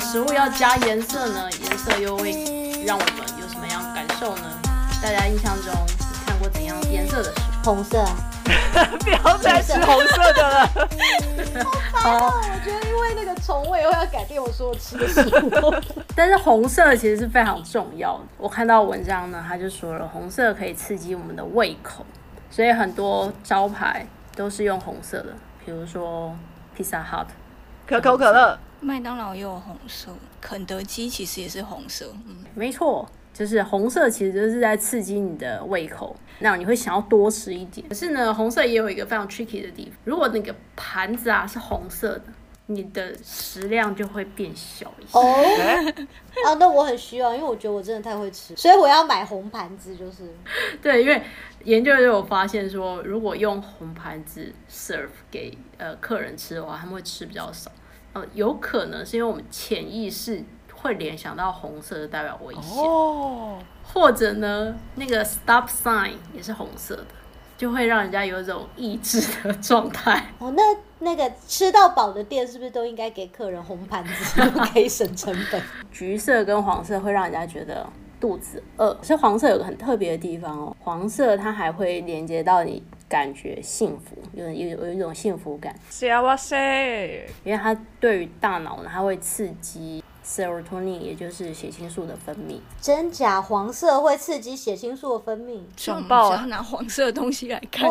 食物要加颜色呢？颜色又会让我们有什么样感受呢？大家印象中你看过怎样颜色的食物？红色。不要再吃红色的了。好，我觉得因为那个虫味会要改变我所有吃的食物。但是红色其实是非常重要的。我看到文章呢，他就说了，红色可以刺激我们的胃口，所以很多招牌都是用红色的，比如说 Pizza Hut、可口可乐、麦当劳也有红色，肯德基其实也是红色。嗯，没错。就是红色，其实就是在刺激你的胃口，那你会想要多吃一点。可是呢，红色也有一个非常 tricky 的地方，如果那个盘子啊是红色的，你的食量就会变小一些。哦，啊，那我很需要，因为我觉得我真的太会吃，所以我要买红盘子，就是。对，因为研究就有发现说，如果用红盘子 serve 给呃客人吃的话，他们会吃比较少。呃，有可能是因为我们潜意识。会联想到红色就代表危险，或者呢，那个 stop sign 也是红色的，就会让人家有一种抑制的状态。哦，那那个吃到饱的店是不是都应该给客人红盘子，可以省成本？橘色跟黄色会让人家觉得肚子饿，是黄色有个很特别的地方哦，黄色它还会连接到你感觉幸福，有有有一种幸福感。哇塞！因为它对于大脑呢，它会刺激。Serotonin 也就是血清素的分泌，真假黄色会刺激血清素的分泌，爽爆啊！拿黄色的东西来看，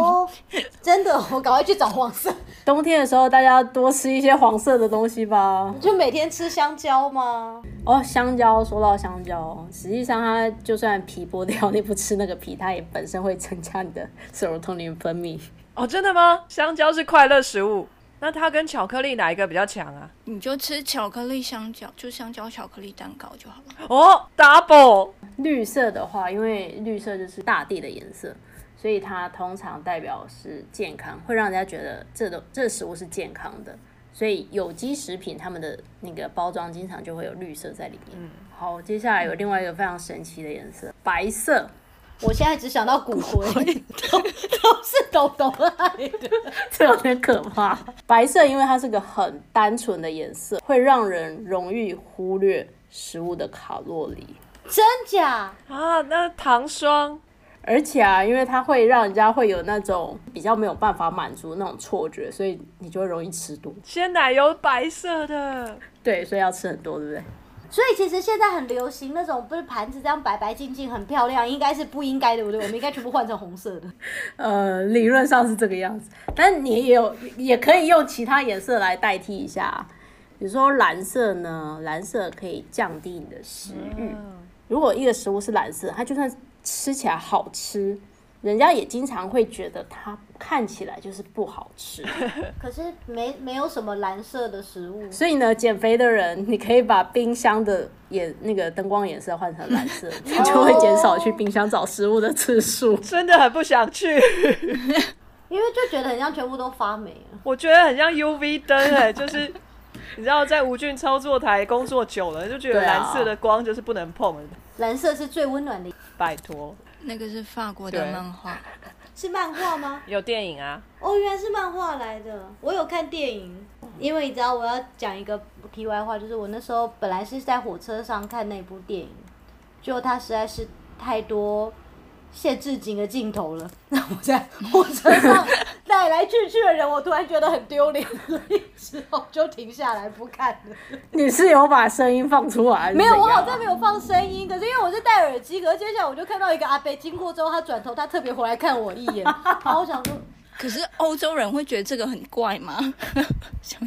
真的，我赶快去找黄色。冬天的时候，大家多吃一些黄色的东西吧。就每天吃香蕉吗？哦，香蕉，说到香蕉，实际上它就算皮剥掉，你不吃那个皮，它也本身会增加你的 serotonin 分泌。哦，真的吗？香蕉是快乐食物。那它跟巧克力哪一个比较强啊？你就吃巧克力香蕉，就香蕉巧克力蛋糕就好了。哦，double 绿色的话，因为绿色就是大地的颜色，所以它通常代表是健康，会让人家觉得这都这食物是健康的。所以有机食品他们的那个包装经常就会有绿色在里面。嗯好，接下来有另外一个非常神奇的颜色，白色。我现在只想到骨灰，都都是豆豆爱的，这有点可怕。白色因为它是个很单纯的颜色，会让人容易忽略食物的卡路里。真假啊？那糖霜，而且啊，因为它会让人家会有那种比较没有办法满足那种错觉，所以你就会容易吃多。鲜奶油白色的，对，所以要吃很多，对不对？所以其实现在很流行那种不是盘子这样白白净净很漂亮，应该是不应该对不对？我们应该全部换成红色的。呃，理论上是这个样子，但你也有也可以用其他颜色来代替一下，比如说蓝色呢，蓝色可以降低你的食欲。如果一个食物是蓝色，它就算吃起来好吃。人家也经常会觉得它看起来就是不好吃，可是没没有什么蓝色的食物。所以呢，减肥的人你可以把冰箱的颜那个灯光颜色换成蓝色，你 就会减少去冰箱找食物的次数。真的很不想去，因为就觉得很像全部都发霉了。我觉得很像 UV 灯哎，就是你知道在无菌操作台工作久了，就觉得蓝色的光就是不能碰。蓝色是最温暖的，拜托。那个是法国的漫画，是漫画吗？有电影啊！哦，原来是漫画来的。我有看电影，因为你知道我要讲一个题外话，就是我那时候本来是在火车上看那部电影，就它实在是太多。限制景的镜头了，那我在火车上来来去去的人，我突然觉得很丢脸，所以之后就停下来不看了。你是有把声音放出来？没有，我好像没有放声音。可是因为我是戴耳机，可是接下来我就看到一个阿伯经过之后，他转头，他特别回来看我一眼。然后我想说，可是欧洲人会觉得这个很怪吗？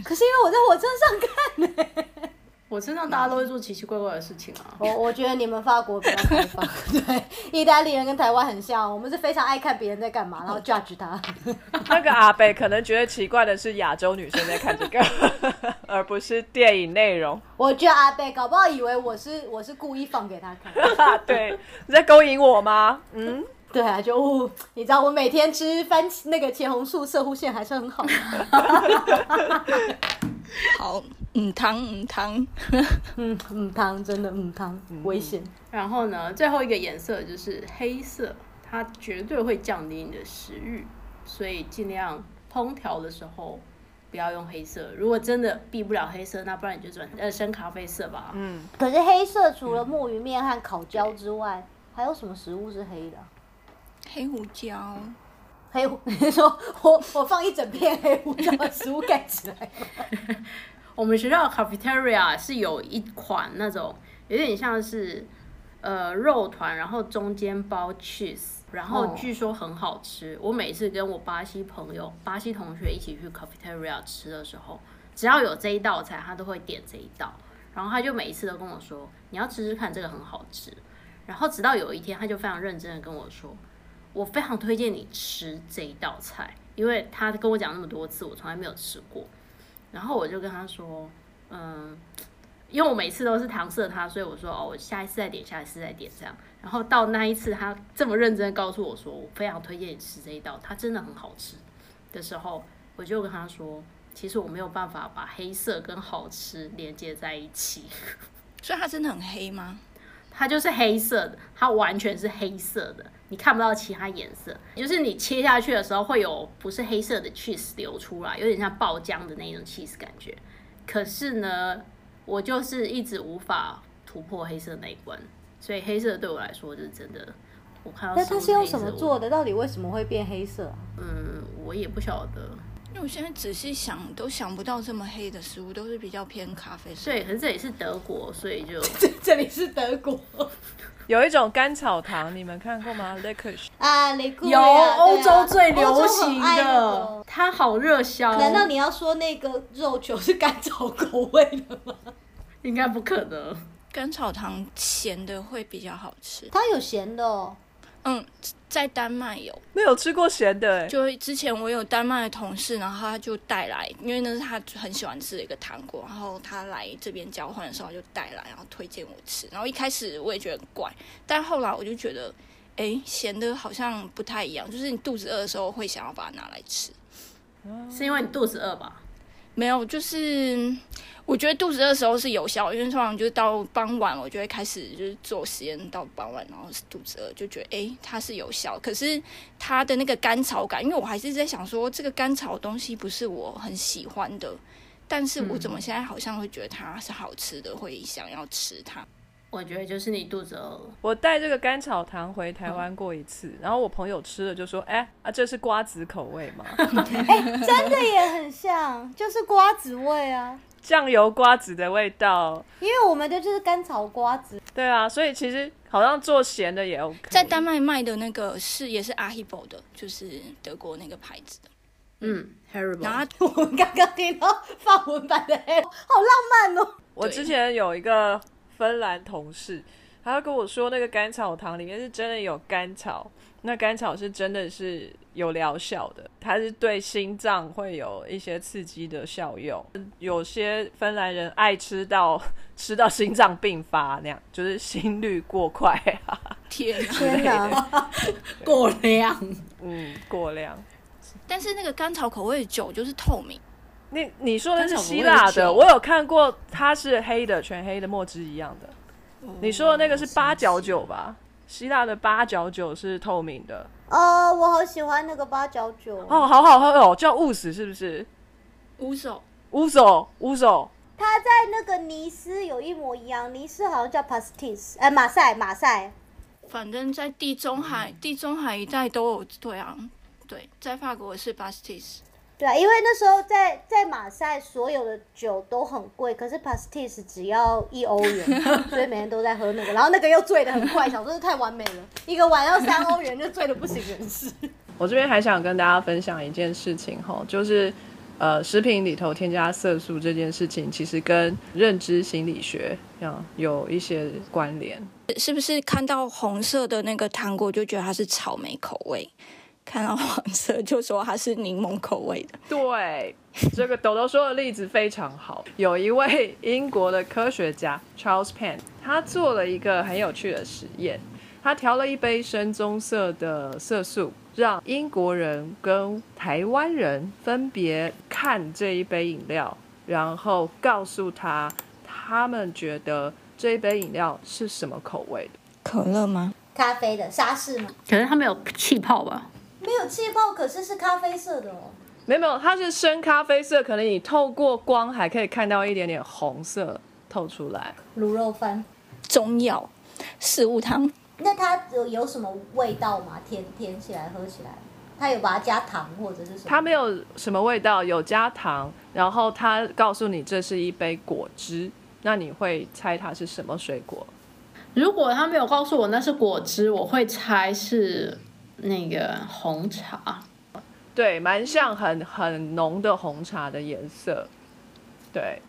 可是因为我在火车上看呢。我身上大家都会做奇奇怪怪的事情啊！我我觉得你们法国比较开放，对，意大利人跟台湾很像，我们是非常爱看别人在干嘛，然后 judge 他。那个阿贝可能觉得奇怪的是亚洲女生在看这个，而不是电影内容。我觉得阿贝搞不好以为我是我是故意放给他看。对，你在勾引我吗？嗯，对啊，就你知道我每天吃番茄那个茄红素色护线还是很好。好。嗯汤 嗯汤，嗯嗯汤真的嗯汤危险。然后呢，最后一个颜色就是黑色，它绝对会降低你的食欲，所以尽量烹调的时候不不要用黑色。如果真的避不了黑色，那不然你就转呃深咖啡色吧。嗯，可是黑色除了墨鱼面和烤焦之外，还有什么食物是黑的啊？黑胡椒，黑胡，你说我我放一整片黑胡椒把食物盖起来吗？我们学校的 cafeteria 是有一款那种有点像是呃肉团，然后中间包 cheese，然后哦据说很好吃。我每次跟我巴西朋友、巴西同学一起去 cafeteria 吃的时候，只要有这一道菜，他都会点这一道。然后他就每一次都跟我说：“你要吃吃看，这个很好吃。”然后直到有一天，他就非常认真的跟我说：“我非常推荐你吃这一道菜，因为他跟我讲那么多次，我从来没有吃过。”然后我就跟他说，嗯，因为我每次都是搪塞他，所以我说哦，我下一次再点，下一次再点这样。然后到那一次，他这么认真告诉我说，我非常推荐你吃这一道，它真的很好吃的时候，我就跟他说，其实我没有办法把黑色跟好吃连接在一起，所以它真的很黑吗？它就是黑色的，它完全是黑色的，你看不到其他颜色。就是你切下去的时候会有不是黑色的 cheese 流出来，有点像爆浆的那种 cheese 感觉。可是呢，我就是一直无法突破黑色那一关，所以黑色对我来说就是真的。我看到那它是用什么做的？到底为什么会变黑色啊？嗯，我也不晓得。因为我现在仔细想，都想不到这么黑的食物，都是比较偏咖啡色。对，可是这里是德国，所以就 这里是德国 有一种甘草糖，你们看过吗 l i c o r i c 啊，雷库有欧洲最流行的，它好热销。难道你要说那个肉球是甘草口味的吗？应该不可能？甘草糖咸的会比较好吃。它有咸的哦。嗯，在丹麦有，没有吃过咸的哎，就之前我有丹麦的同事，然后他就带来，因为那是他很喜欢吃的一个糖果，然后他来这边交换的时候他就带来，然后推荐我吃。然后一开始我也觉得很怪，但后来我就觉得，哎，咸的好像不太一样，就是你肚子饿的时候会想要把它拿来吃。是因为你肚子饿吧？没有，就是我觉得肚子饿的时候是有效，因为通常就是到傍晚，我就会开始就是做实验，到傍晚然后是肚子饿，就觉得诶它是有效。可是它的那个甘草感，因为我还是在想说，这个甘草东西不是我很喜欢的，但是我怎么现在好像会觉得它是好吃的，会想要吃它。我觉得就是你肚子饿了。我带这个甘草糖回台湾过一次，然后我朋友吃了就说：“哎、啊，这是瓜子口味吗？真的也很像，就是瓜子味啊。酱油瓜子的味道。因为我们的就是甘草瓜子，”对啊，所以其实好像做咸的也 OK。在丹麦卖的那个是也是阿 h i b o 的，就是德国那个牌子的。嗯 h e r r i b l e。然后我们刚刚听到法文版的黑，好浪漫哦。我之前有一个芬兰同事，他跟我说那个甘草糖里面是真的有甘草，那甘草是真的是有疗效的，它是对心脏会有一些刺激的效用。有些芬兰人爱吃到 吃到心脏病发那样，就是心率过快啊，天啊！过量。嗯，过量。但是那个甘草口味的酒就是透明。你你说的是希腊的，我有看过，它是黑的，全黑的，墨汁一样的。你说的那个是八角酒吧？希腊的八角酒是透明的，哦，我好喜欢那个八角酒，哦，好好喝哦，叫雾死是不是？乌手。乌手乌手，它在那个尼斯有一模一样，尼斯好像叫 pastis，哎，马赛马赛，反正在地中海、地中海一带都有，对啊，对，在法国是 Bastis，对啊，因为那时候在在马赛所有的酒都很贵，可是 pastis 只要一欧元，所以每天都在喝那个，然后那个又醉的很快，想说这太完美了，一个碗要三欧元就醉的不省人事。我这边还想跟大家分享一件事情哈，就是呃，食品里头添加色素这件事情，其实跟认知心理学啊有一些关联。是不是看到红色的那个糖果就觉得它是草莓口味，看到黄色就说它是柠檬口味的？对，这个豆豆说的例子非常好。有一位英国的科学家 Charles Penn，他做了一个很有趣的实验。他调了一杯深棕色的色素，让英国人跟台湾人分别看这一杯饮料，然后告诉他他们觉得这一杯饮料是什么口味的。可乐吗？咖啡的沙士吗？可是它没有气泡吧？没有气泡，可是是咖啡色的哦。没有没有，它是深咖啡色，可能你透过光还可以看到一点点红色透出来。卤肉饭。中药食物汤，那它有有什么味道吗？甜甜起来喝起来，它有把它加糖或者是什么？它没有什么味道，有加糖，然后它告诉你这是一杯果汁，那你会猜它是什么水果？如果他没有告诉我那是果汁，我会猜是那个红茶。对，蛮像很很浓的红茶的颜色。对，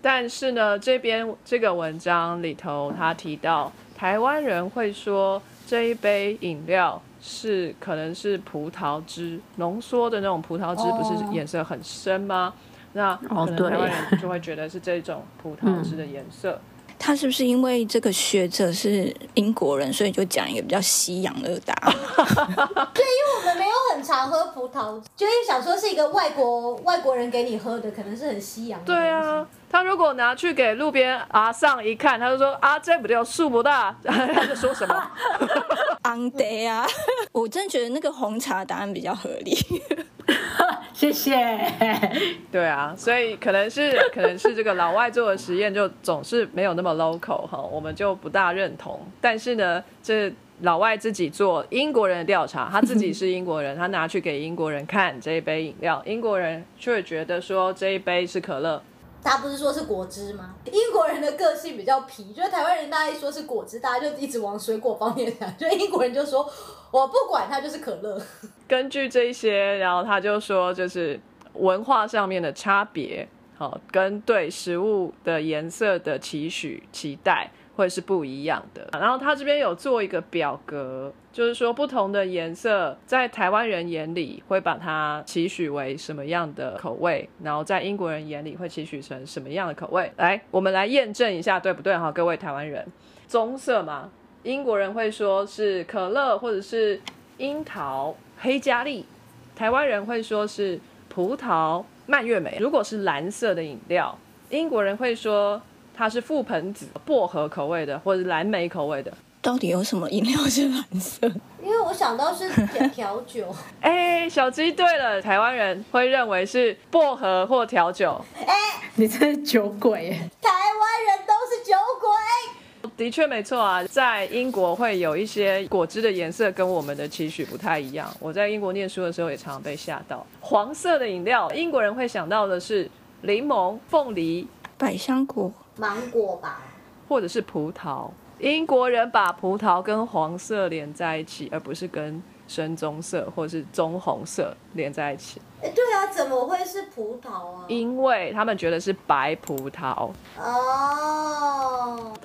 但是呢，这边这个文章里头，他提到台湾人会说这一杯饮料是可能是葡萄汁浓缩的那种葡萄汁，不是颜色很深吗？那哦可能台湾人就会觉得是这种葡萄汁的颜色。他是不是因为这个学者是英国人，所以就讲一个比较西洋的答案？对，因为我们没有很常喝葡萄，就是想说是一个外国外国人给你喝的，可能是很西洋的。对啊，，他如果拿去给路边阿上一看，他就说啊，这不叫树不大，他就说什么？昂德啊，我真的觉得那个红茶答案比较合理。谢谢。对啊，所以可能是 可能是这个老外做的实验就总是没有那么 local 哈，我们就不大认同。但是呢，这老外自己做英国人的调查，他自己是英国人，他拿去给英国人看这一杯饮料，英国人却觉得说这一杯是可乐。他不是说是果汁吗？英国人的个性比较皮，就是台湾人大家一说是果汁，大家就一直往水果方面想，就英国人就说我不管，它就是可乐。根据这些，然后他就说，就是文化上面的差别，好、跟对食物的颜色的期许、期待会是不一样的。然后他这边有做一个表格，就是说不同的颜色在台湾人眼里会把它期许为什么样的口味，然后在英国人眼里会期许成什么样的口味。来，我们来验证一下，对不对？哈，各位台湾人，棕色嘛，英国人会说是可乐或者是樱桃、黑加力，台湾人会说是葡萄、蔓越莓。如果是蓝色的饮料，英国人会说它是覆盆子、薄荷口味的，或者是蓝莓口味的。到底有什么饮料是蓝色？因为我想到是调调酒，哎，小鸡对了，台湾人会认为是薄荷或调酒。你这是酒鬼耶！台湾人都是酒鬼。的确没错啊，在英国会有一些果汁的颜色跟我们的期许不太一样。我在英国念书的时候也常常被吓到，黄色的饮料，英国人会想到的是柠檬、凤梨百香果，芒果吧，或者是葡萄。英国人把葡萄跟黄色连在一起，而不是跟深棕色或是棕红色连在一起，哎，对啊，怎么会是葡萄啊？因为他们觉得是白葡萄。哦，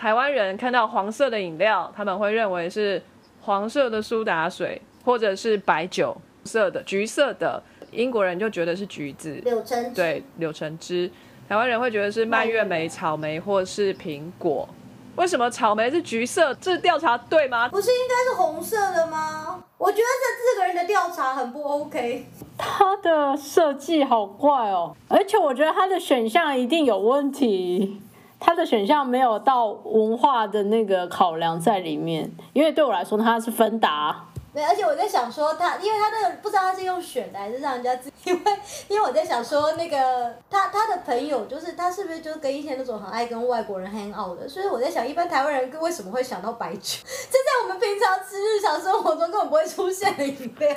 台湾人看到黄色的饮料，他们会认为是黄色的苏打水，或者是白酒色的、橘色的。英国人就觉得是橘子，柳橙汁对，柳橙汁。台湾人会觉得是蔓越莓、草莓或是苹果。为什么草莓是橘色？这调查对吗？不是应该是红色的吗？我觉得这四个人的调查很不 OK。他的设计好怪哦，而且我觉得他的选项一定有问题。它的选项没有到文化的那个考量在里面，因为对我来说它是芬达。对，而且我在想说他，因为他那个不知道他是用选的还是让人家自，因为因为我在想说那个他他的朋友就是他是不是就是跟一些那种很爱跟外国人 hang out 的，所以我在想一般台湾人为什么会想到白酒？这在我们平常吃日常生活中根本不会出现的饮料，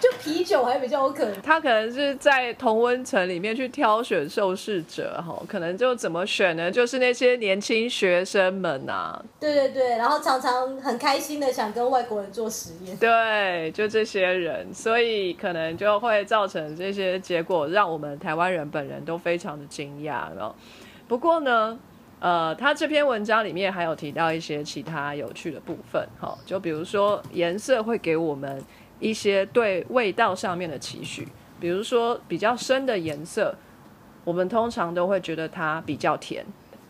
就啤酒还比较有可能。他可能是在同温层里面去挑选受试者，哈，可能就怎么选呢？就是那些年轻学生们啊，对对对，然后常常很开心的想跟外国人做实验。对，就这些人，所以可能就会造成这些结果，让我们台湾人本人都非常的惊讶。然后，不过呢，呃，他这篇文章里面还有提到一些其他有趣的部分，哈，就比如说颜色会给我们一些对味道上面的期许，比如说比较深的颜色，我们通常都会觉得它比较甜，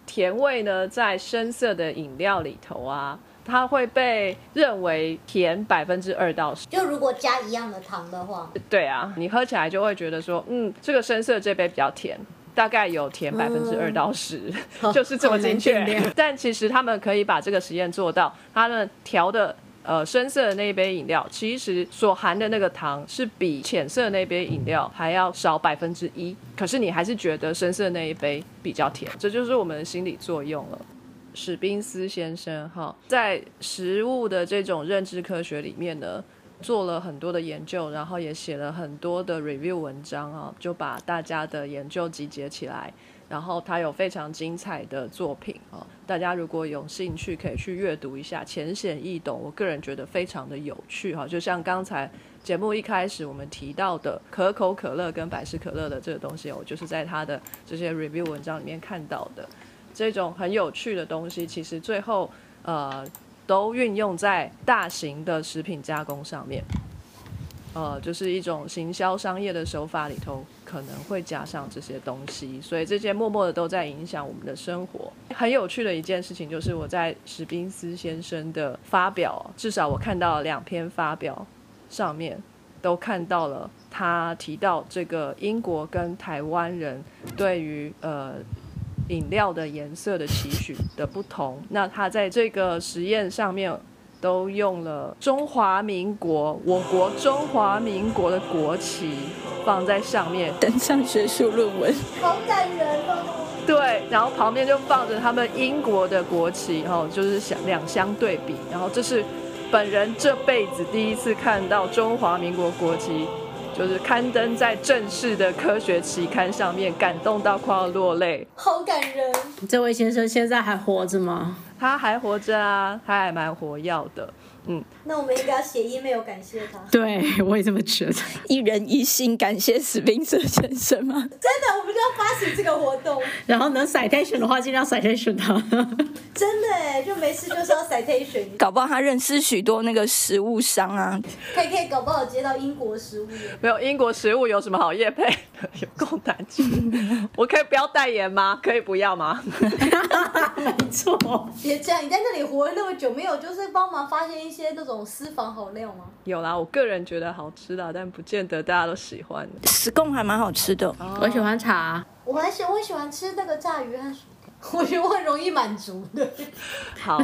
甜味呢在深色的饮料里头啊。它会被认为甜百分之二到十，就如果加一样的糖的话，对啊，你喝起来就会觉得说，嗯，这个深色这杯比较甜，大概有甜百分之二到十、就是这么精确。但其实他们可以把这个实验做到，他们调的呃深色的那一杯饮料，其实所含的那个糖是比浅色的那杯饮料还要少百分之一，可是你还是觉得深色那一杯比较甜，这就是我们的心理作用了。史宾斯先生哈，在食物的这种认知科学里面呢，做了很多的研究，然后也写了很多的 review 文章啊，就把大家的研究集结起来，然后他有非常精彩的作品啊，大家如果有兴趣可以去阅读一下，浅显易懂，我个人觉得非常的有趣哈，就像刚才节目一开始我们提到的可口可乐跟百事可乐的这个东西，我就是在他的这些 review 文章里面看到的。这种很有趣的东西，其实最后呃都运用在大型的食品加工上面，呃，就是一种行销商业的手法里头可能会加上这些东西，所以这些默默的都在影响我们的生活。很有趣的一件事情就是我在史宾斯先生的发表，至少我看到两篇发表上面都看到了他提到这个英国跟台湾人对于呃。饮料的颜色的期许的不同，那他在这个实验上面都用了中华民国，我国中华民国的国旗放在上面，登上学术论文，好感人哦。对，然后旁边就放着他们英国的国旗，哈，就是相两相对比，然后这是本人这辈子第一次看到中华民国国旗。就是刊登在正式的科学期刊上面，感动到快要落泪，好感人。这位先生现在还活着吗？他还活着啊，他还蛮活跃的。嗯，那我们应该要写 email 感谢他。对，我也这么觉得。一人一心感谢史宾瑟先生吗？真的，我们就要发起这个活动。然后能 citation 的话，尽量 citation 他。真的哎，就没事就是要 citation。搞不好他认识许多那个食物商啊。可以可以，搞不好接到英国食物。没有英国食物有什么好业配？有够难吃。我可以不要代言吗？可以不要吗？没错。别这样，你在那里活了那么久，没有就是帮忙发现一。些那种私房好料吗？有啦，我个人觉得好吃的，但不见得大家都喜欢。石贡还蛮好吃的，我喜欢茶。我很喜我喜欢吃那个炸鱼和薯条，我觉得我很容易满足的。好，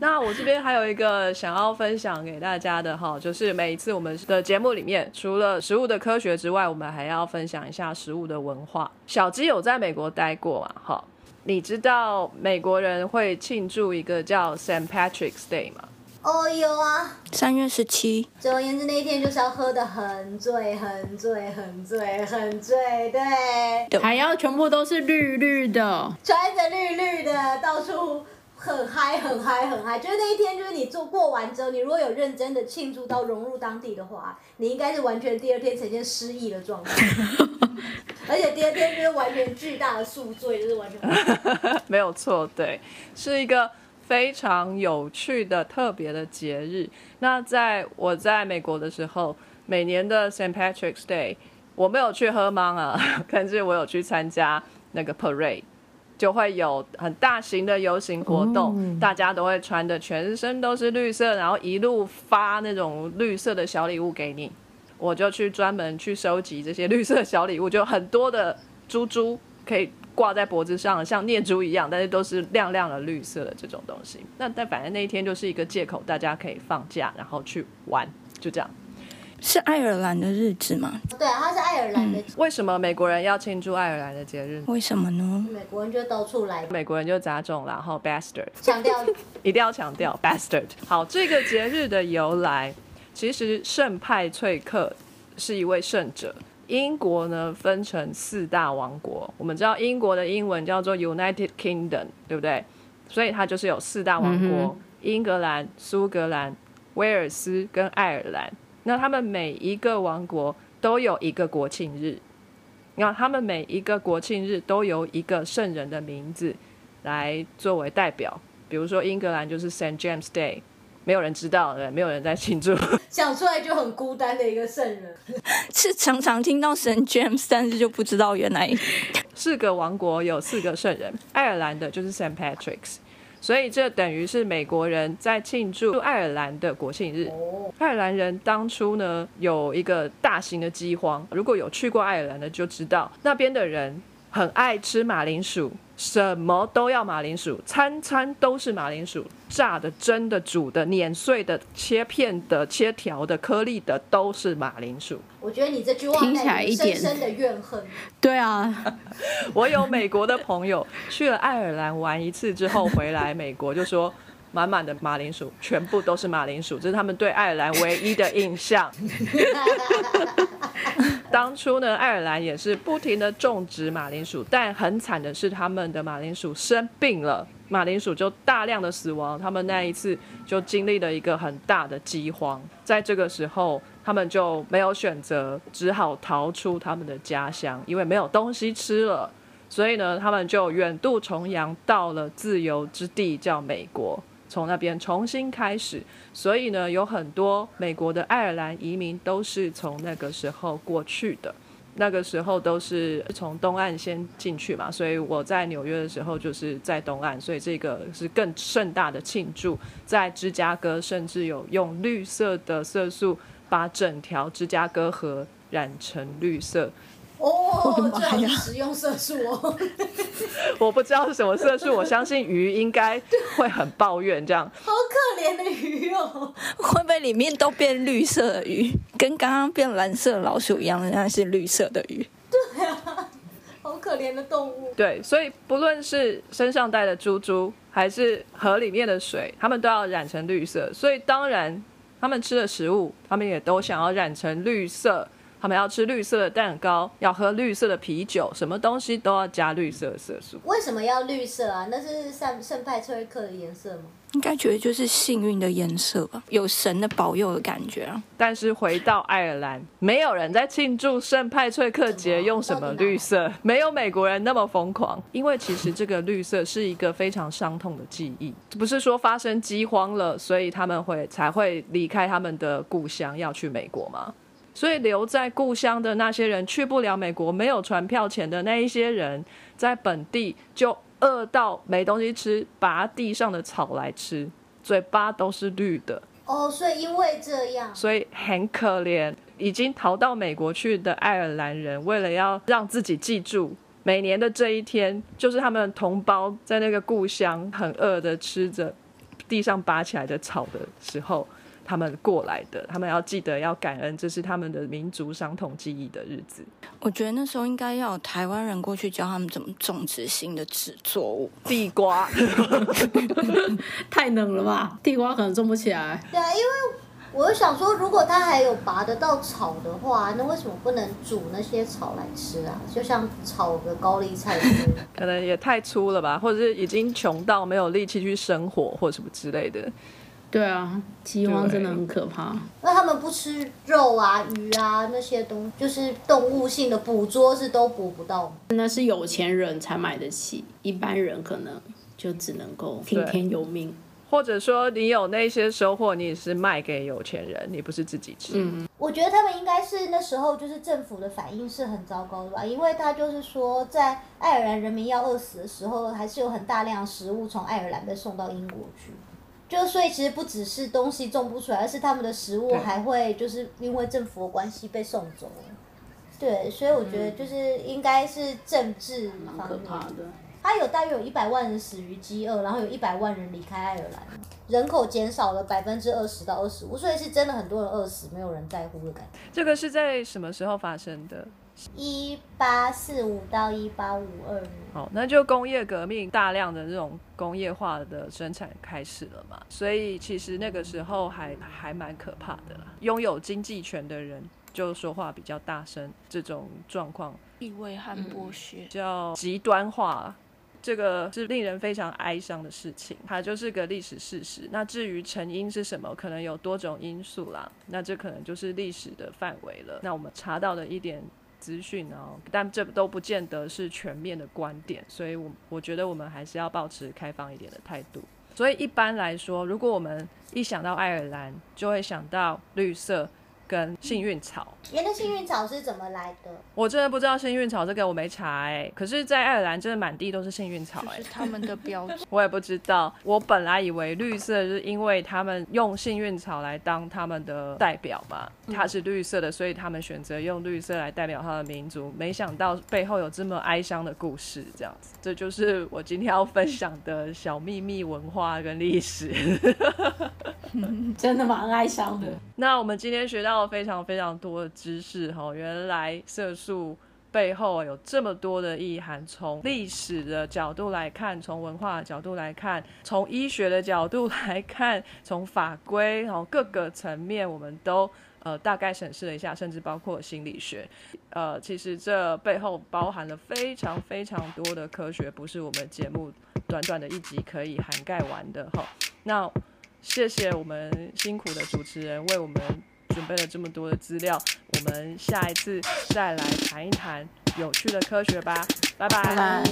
那我这边还有一个想要分享给大家的哈，就是每一次我们的节目里面，除了食物的科学之外，我们还要分享一下食物的文化。小鸡有在美国待过嘛？哈，你知道美国人会庆祝一个叫 Saint Patrick's Day 吗？哦，有啊，三月十七。总而言之，那一天就是要喝的很醉，很醉，很醉，很醉，对。还要全部都是绿绿的，穿着绿绿的，到处很嗨，很嗨，很嗨。就是那一天，就是你做过完之后，你如果有认真的庆祝到融入当地的话，你应该是完全第二天呈现失忆的状态。而且第二天就是完全巨大的宿醉，就是完全。没有错，对，是一个。非常有趣的特别的节日。那在我在美国的时候，每年的 Saint Patrick's Day，我没有去喝芒啊，但是我有去参加那个 parade，就会有很大型的游行活动，大家都会穿的全身都是绿色，然后一路发那种绿色的小礼物给你。我就去专门去收集这些绿色小礼物，就很多的珠珠可以。挂在脖子上，像念珠一样，但是都是亮亮的绿色的这种东西。那但反正那一天就是一个借口，大家可以放假，然后去玩，就这样。是爱尔兰的日子吗？对，它是爱尔兰的。为什么美国人要庆祝爱尔兰的节日？为什么呢？美国人就到处来。美国人就杂种，然后 bastard，强调 一定要强调 bastard。好，这个节日的由来，其实圣派翠克是一位圣者。英国呢分成四大王国，我们知道英国的英文叫做 United Kingdom，对不对？所以它就是有四大王国：英格兰、苏格兰、威尔斯跟爱尔兰。那他们每一个王国都有一个国庆日，那他们每一个国庆日都由一个圣人的名字来作为代表。比如说英格兰就是 Saint James Day。没有人知道，对，没有人在庆祝，想出来就很孤单的一个圣人。是常常听到神 James，但是就不知道原来四个王国有四个圣人。爱尔兰的就是 Saint Patrick's，所以这等于是美国人在庆祝爱尔兰的国庆日。爱尔兰人当初呢有一个大型的饥荒，如果有去过爱尔兰的就知道，那边的人很爱吃马铃薯。什么都要马铃薯，餐餐都是马铃薯，炸的、蒸的、煮的、碾碎的、切片的、切条的、颗粒的，都是马铃薯。我觉得你这句话听起来一点深深的怨恨。对啊，我有美国的朋友去了爱尔兰玩一次之后回来美国，就说满满的马铃薯，全部都是马铃薯，这是他们对爱尔兰唯一的印象。当初呢，爱尔兰也是不停的种植马铃薯，但很惨的是，他们的马铃薯生病了，马铃薯就大量的死亡。他们那一次就经历了一个很大的饥荒，在这个时候，他们就没有选择，只好逃出他们的家乡，因为没有东西吃了。所以呢，他们就远渡重洋到了自由之地，叫美国，从那边重新开始。所以呢，有很多美国的爱尔兰移民都是从那个时候过去的。那个时候都是从东岸先进去嘛，所以我在纽约的时候就是在东岸，所以这个是更盛大的庆祝。在芝加哥，甚至有用绿色的色素把整条芝加哥河染成绿色。哦，这好食用色素哦。我不知道是什么色素，我相信鱼应该会很抱怨这样。好可怜的鱼哦。会不会里面都变绿色的鱼，跟刚刚变蓝色的老鼠一样，那是绿色的鱼？好可怜的动物。对，所以不论是身上带的珠珠，还是河里面的水，他们都要染成绿色。所以当然，他们吃的食物，他们也都想要染成绿色。他们要吃绿色的蛋糕，要喝绿色的啤酒，什么东西都要加绿色的色素。为什么要绿色啊？那是圣圣派崔克的颜色吗？应该觉得就是幸运的颜色吧，有神的保佑的感觉啊。但是回到爱尔兰，没有人在庆祝圣派翠克节用什么绿色，没有美国人那么疯狂。因为其实这个绿色是一个非常伤痛的记忆，不是说发生饥荒了，所以他们会才会离开他们的故乡要去美国吗？所以留在故乡的那些人去不了美国，没有船票钱的那一些人，在本地就饿到没东西吃，拔地上的草来吃，嘴巴都是绿的。哦，所以因为这样，所以很可怜。已经逃到美国去的爱尔兰人，为了要让自己记住每年的这一天，就是他们同胞在那个故乡很饿的吃着地上拔起来的草的时候。他们过来的，他们要记得要感恩，这是他们的民族伤痛记忆的日子。我觉得那时候应该要有台湾人过去教他们怎么种植新的植作物，地瓜。太冷了吧？地瓜可能种不起来。对啊，因为我想说，如果它还有拔得到草的话，那为什么不能煮那些草来吃啊？就像炒个高丽菜之类的。可能也太粗了吧，或者是已经穷到没有力气去生火或什么之类的。对啊，饥荒真的很可怕。那他们不吃肉啊、鱼啊那些东，就是动物性的捕捉是都捕不到吗？那是有钱人才买得起，一般人可能就只能够听天由命。或者说，你有那些收获，你是卖给有钱人，你不是自己吃。嗯，我觉得他们应该是那时候就是政府的反应是很糟糕的吧，因为他就是说，在爱尔兰人民要饿死的时候，还是有很大量食物从爱尔兰被送到英国去。就所以其实不只是东西种不出来，而是他们的食物还会就是因为政府的关系被送走。对，所以我觉得就是应该是政治方面。可怕的。它有大约有一百万人死于饥饿，然后有一百万人离开爱尔兰，人口减少了百分之二十到二十五，所以是真的很多人饿死，没有人在乎的感觉。这个是在什么时候发生的？一八四五到一八五二年，好，那就工业革命大量的这种工业化的生产开始了嘛，所以其实那个时候还还蛮可怕的啦。拥有经济权的人就说话比较大声，这种状况地位和剥削比。较极端化。这个是令人非常哀伤的事情，它就是个历史事实。那至于成因是什么，可能有多种因素啦。那这可能就是历史的范围了。那我们查到的一点资讯哦，但这都不见得是全面的观点，所以我我觉得我们还是要保持开放一点的态度。所以一般来说，如果我们一想到爱尔兰，就会想到绿色，跟幸运草。原来幸运草是怎么来的？我真的不知道幸运草这个我没查哎、可是，在爱尔兰真的满地都是幸运草哎、是他们的 标志。我也不知道，我本来以为绿色是因为他们用幸运草来当他们的代表嘛，它是绿色的，所以他们选择用绿色来代表他的民族。没想到背后有这么哀伤的故事，这样子，这就是我今天要分享的小秘密文化跟历史。真的蛮哀伤的。那我们今天学到到非常非常多的知识哈，原来色素背后有这么多的意涵，从历史的角度来看，从文化角度来看，从医学的角度来看，从法规然后各个层面，我们都。呃，大概审视了一下，甚至包括心理学，呃，其实这背后包含了非常非常多的科学，不是我们节目短短的一集可以涵盖完的哈。那谢谢我们辛苦的主持人为我们准备了这么多的资料，我们下一次再来谈一谈有趣的科学吧，拜拜。拜拜。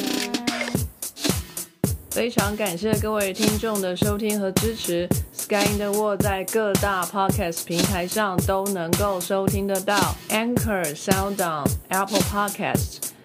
非常感谢各位听众的收听和支持。Sky in the World 在各大 Podcast 平台上都能够收听得到，Anchor、SoundOn、Apple Podcast